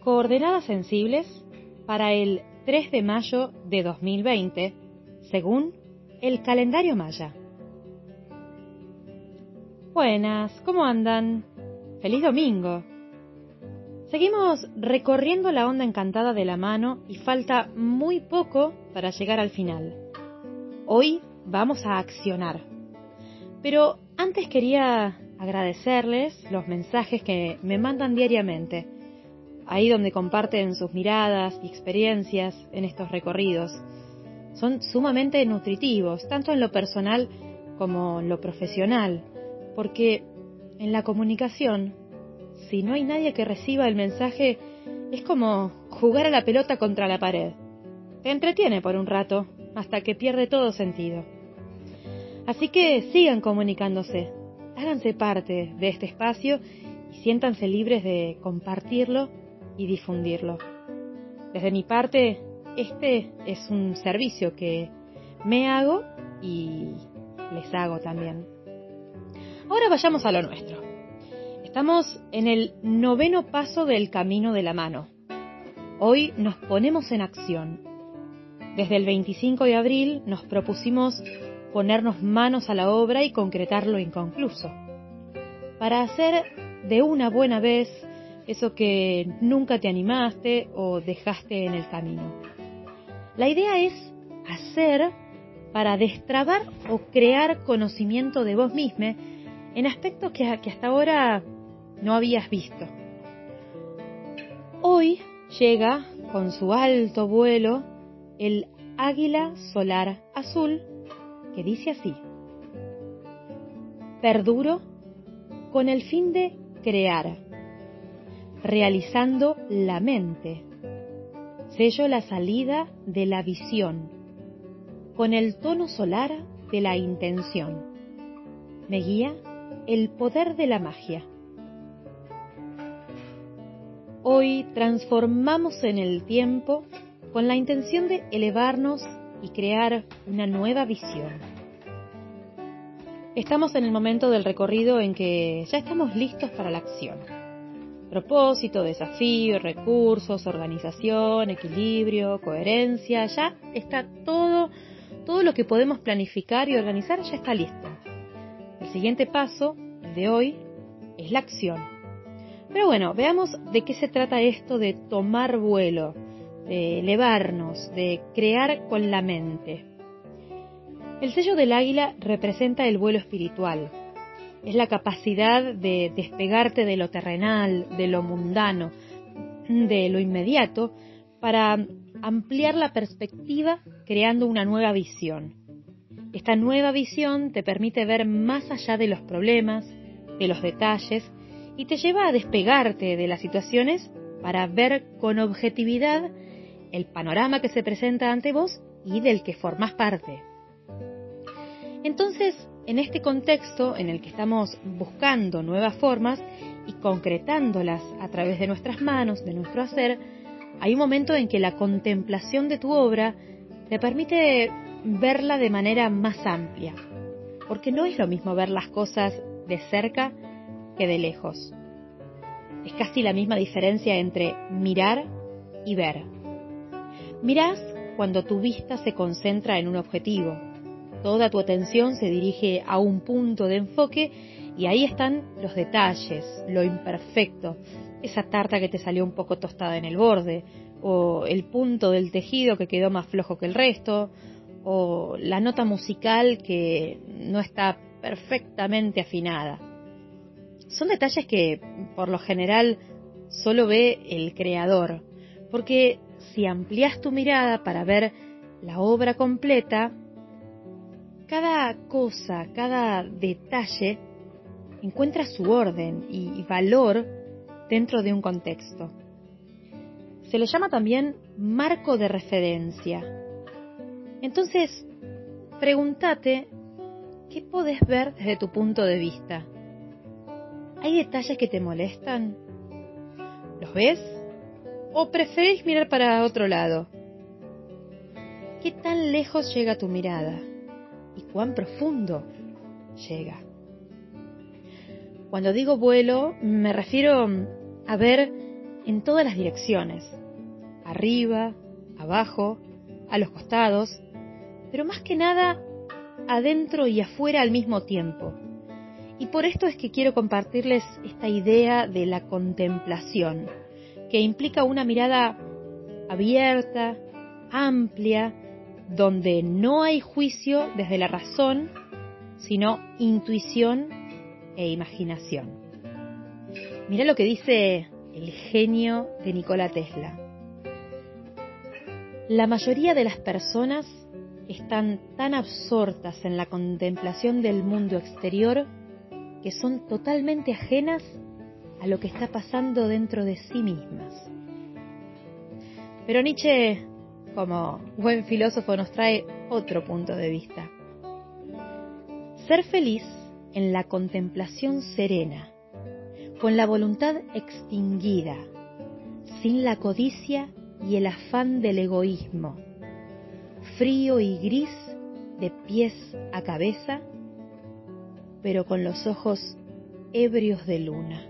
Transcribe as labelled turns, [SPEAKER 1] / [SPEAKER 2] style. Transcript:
[SPEAKER 1] Coordenadas sensibles para el 3 de mayo de 2020, según el calendario maya. Buenas, ¿cómo andan? Feliz domingo. Seguimos recorriendo la onda encantada de la mano y falta muy poco para llegar al final. Hoy vamos a accionar. Pero antes quería agradecerles los mensajes que me mandan diariamente, ahí donde comparten sus miradas y experiencias en estos recorridos. Son sumamente nutritivos, tanto en lo personal como en lo profesional, porque en la comunicación, si no hay nadie que reciba el mensaje, es como jugar a la pelota contra la pared. Te entretiene por un rato, hasta que pierde todo sentido. Así que sigan comunicándose, háganse parte de este espacio y siéntanse libres de compartirlo y difundirlo. Desde mi parte, este es un servicio que me hago y les hago también. Ahora vayamos a lo nuestro. Estamos en el noveno paso del camino de la mano. Hoy nos ponemos en acción. Desde el 25 de abril nos propusimos ponernos manos a la obra y concretar lo inconcluso, para hacer de una buena vez eso que nunca te animaste o dejaste en el camino. La idea es hacer para destrabar o crear conocimiento de vos mismo en aspectos que, que hasta ahora no habías visto. Hoy llega con su alto vuelo el águila solar azul que dice así, perduro con el fin de crear, realizando la mente, sello la salida de la visión, con el tono solar de la intención, me guía el poder de la magia. Hoy transformamos en el tiempo con la intención de elevarnos y crear una nueva visión. Estamos en el momento del recorrido en que ya estamos listos para la acción. Propósito, desafío, recursos, organización, equilibrio, coherencia, ya está todo, todo lo que podemos planificar y organizar ya está listo. El siguiente paso, de hoy, es la acción. Pero bueno, veamos de qué se trata esto de tomar vuelo, de elevarnos, de crear con la mente. El sello del águila representa el vuelo espiritual. Es la capacidad de despegarte de lo terrenal, de lo mundano, de lo inmediato, para ampliar la perspectiva creando una nueva visión. Esta nueva visión te permite ver más allá de los problemas, de los detalles, y te lleva a despegarte de las situaciones para ver con objetividad el panorama que se presenta ante vos y del que formás parte. Entonces, en este contexto en el que estamos buscando nuevas formas y concretándolas a través de nuestras manos, de nuestro hacer, hay un momento en que la contemplación de tu obra te permite verla de manera más amplia, porque no es lo mismo ver las cosas de cerca que de lejos. Es casi la misma diferencia entre mirar y ver. Mirás cuando tu vista se concentra en un objetivo. Toda tu atención se dirige a un punto de enfoque y ahí están los detalles, lo imperfecto, esa tarta que te salió un poco tostada en el borde, o el punto del tejido que quedó más flojo que el resto, o la nota musical que no está perfectamente afinada. Son detalles que por lo general solo ve el creador, porque si amplias tu mirada para ver la obra completa, cada cosa, cada detalle encuentra su orden y valor dentro de un contexto. Se le llama también marco de referencia. Entonces, pregúntate, ¿qué podés ver desde tu punto de vista? ¿Hay detalles que te molestan? ¿Los ves? ¿O preferís mirar para otro lado? ¿Qué tan lejos llega tu mirada? ¿Y cuán profundo llega? Cuando digo vuelo, me refiero a ver en todas las direcciones, arriba, abajo, a los costados, pero más que nada adentro y afuera al mismo tiempo. Y por esto es que quiero compartirles esta idea de la contemplación, que implica una mirada abierta, amplia, donde no hay juicio desde la razón, sino intuición e imaginación. Mira lo que dice el genio de Nikola Tesla. La mayoría de las personas están tan absortas en la contemplación del mundo exterior que son totalmente ajenas a lo que está pasando dentro de sí mismas. Pero Nietzsche, como buen filósofo, nos trae otro punto de vista. Ser feliz en la contemplación serena, con la voluntad extinguida, sin la codicia y el afán del egoísmo, frío y gris de pies a cabeza, pero con los ojos ebrios de luna.